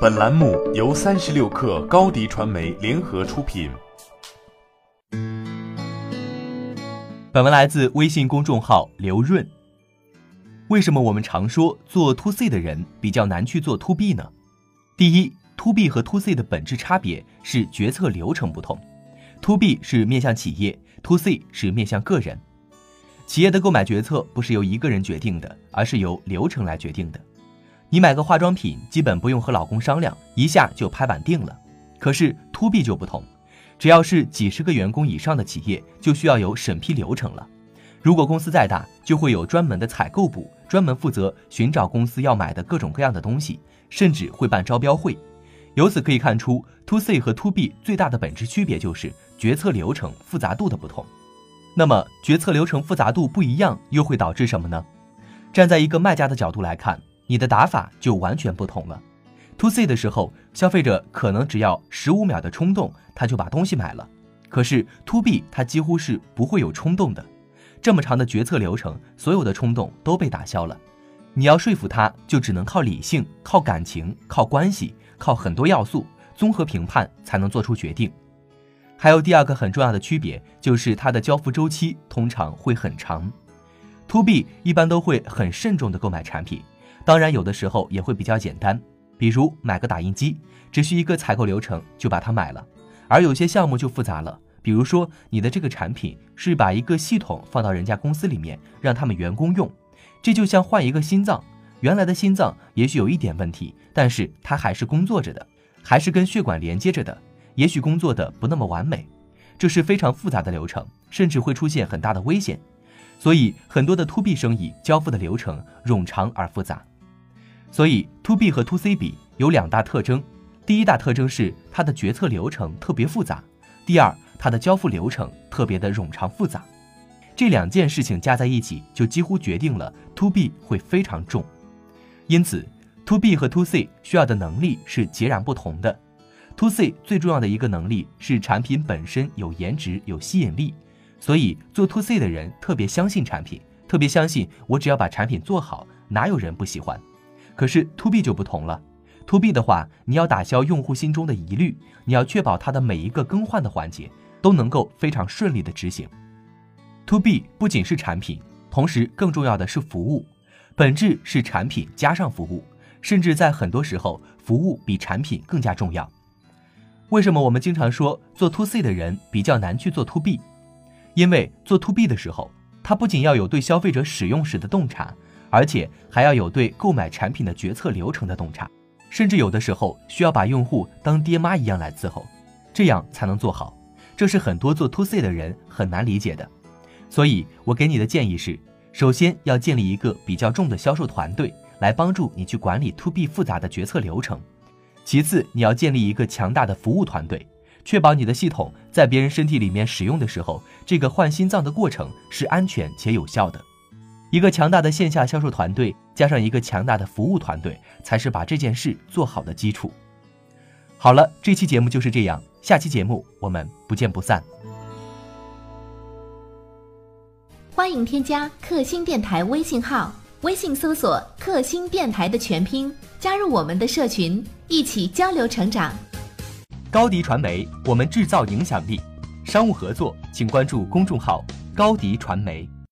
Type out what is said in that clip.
本栏目由三十六氪高低传媒联合出品。本文来自微信公众号刘润。为什么我们常说做 to C 的人比较难去做 to B 呢？第一，to B 和 to C 的本质差别是决策流程不同。to B 是面向企业，to C 是面向个人。企业的购买决策不是由一个人决定的，而是由流程来决定的。你买个化妆品，基本不用和老公商量，一下就拍板定了。可是 to B 就不同，只要是几十个员工以上的企业，就需要有审批流程了。如果公司再大，就会有专门的采购部，专门负责寻找公司要买的各种各样的东西，甚至会办招标会。由此可以看出，to C 和 to B 最大的本质区别就是决策流程复杂度的不同。那么，决策流程复杂度不一样，又会导致什么呢？站在一个卖家的角度来看。你的打法就完全不同了。To C 的时候，消费者可能只要十五秒的冲动，他就把东西买了。可是 To B，他几乎是不会有冲动的。这么长的决策流程，所有的冲动都被打消了。你要说服他，就只能靠理性、靠感情、靠关系、靠很多要素综合评判才能做出决定。还有第二个很重要的区别，就是它的交付周期通常会很长。To B 一般都会很慎重的购买产品。当然，有的时候也会比较简单，比如买个打印机，只需一个采购流程就把它买了。而有些项目就复杂了，比如说你的这个产品是把一个系统放到人家公司里面，让他们员工用，这就像换一个心脏，原来的心脏也许有一点问题，但是它还是工作着的，还是跟血管连接着的，也许工作的不那么完美，这是非常复杂的流程，甚至会出现很大的危险。所以很多的 to B 生意交付的流程冗长而复杂。所以，to B 和 to C 比有两大特征。第一大特征是它的决策流程特别复杂；第二，它的交付流程特别的冗长复杂。这两件事情加在一起，就几乎决定了 to B 会非常重。因此，to B 和 to C 需要的能力是截然不同的。to C 最重要的一个能力是产品本身有颜值、有吸引力，所以做 to C 的人特别相信产品，特别相信我只要把产品做好，哪有人不喜欢？可是 to B 就不同了，to B 的话，你要打消用户心中的疑虑，你要确保它的每一个更换的环节都能够非常顺利的执行。to B 不仅是产品，同时更重要的是服务，本质是产品加上服务，甚至在很多时候，服务比产品更加重要。为什么我们经常说做 to C 的人比较难去做 to B？因为做 to B 的时候，他不仅要有对消费者使用时的洞察。而且还要有对购买产品的决策流程的洞察，甚至有的时候需要把用户当爹妈一样来伺候，这样才能做好。这是很多做 to C 的人很难理解的。所以我给你的建议是：首先要建立一个比较重的销售团队，来帮助你去管理 to B 复杂的决策流程；其次，你要建立一个强大的服务团队，确保你的系统在别人身体里面使用的时候，这个换心脏的过程是安全且有效的。一个强大的线下销售团队，加上一个强大的服务团队，才是把这件事做好的基础。好了，这期节目就是这样，下期节目我们不见不散。欢迎添加克星电台微信号，微信搜索“克星电台”的全拼，加入我们的社群，一起交流成长。高迪传媒，我们制造影响力。商务合作，请关注公众号“高迪传媒”。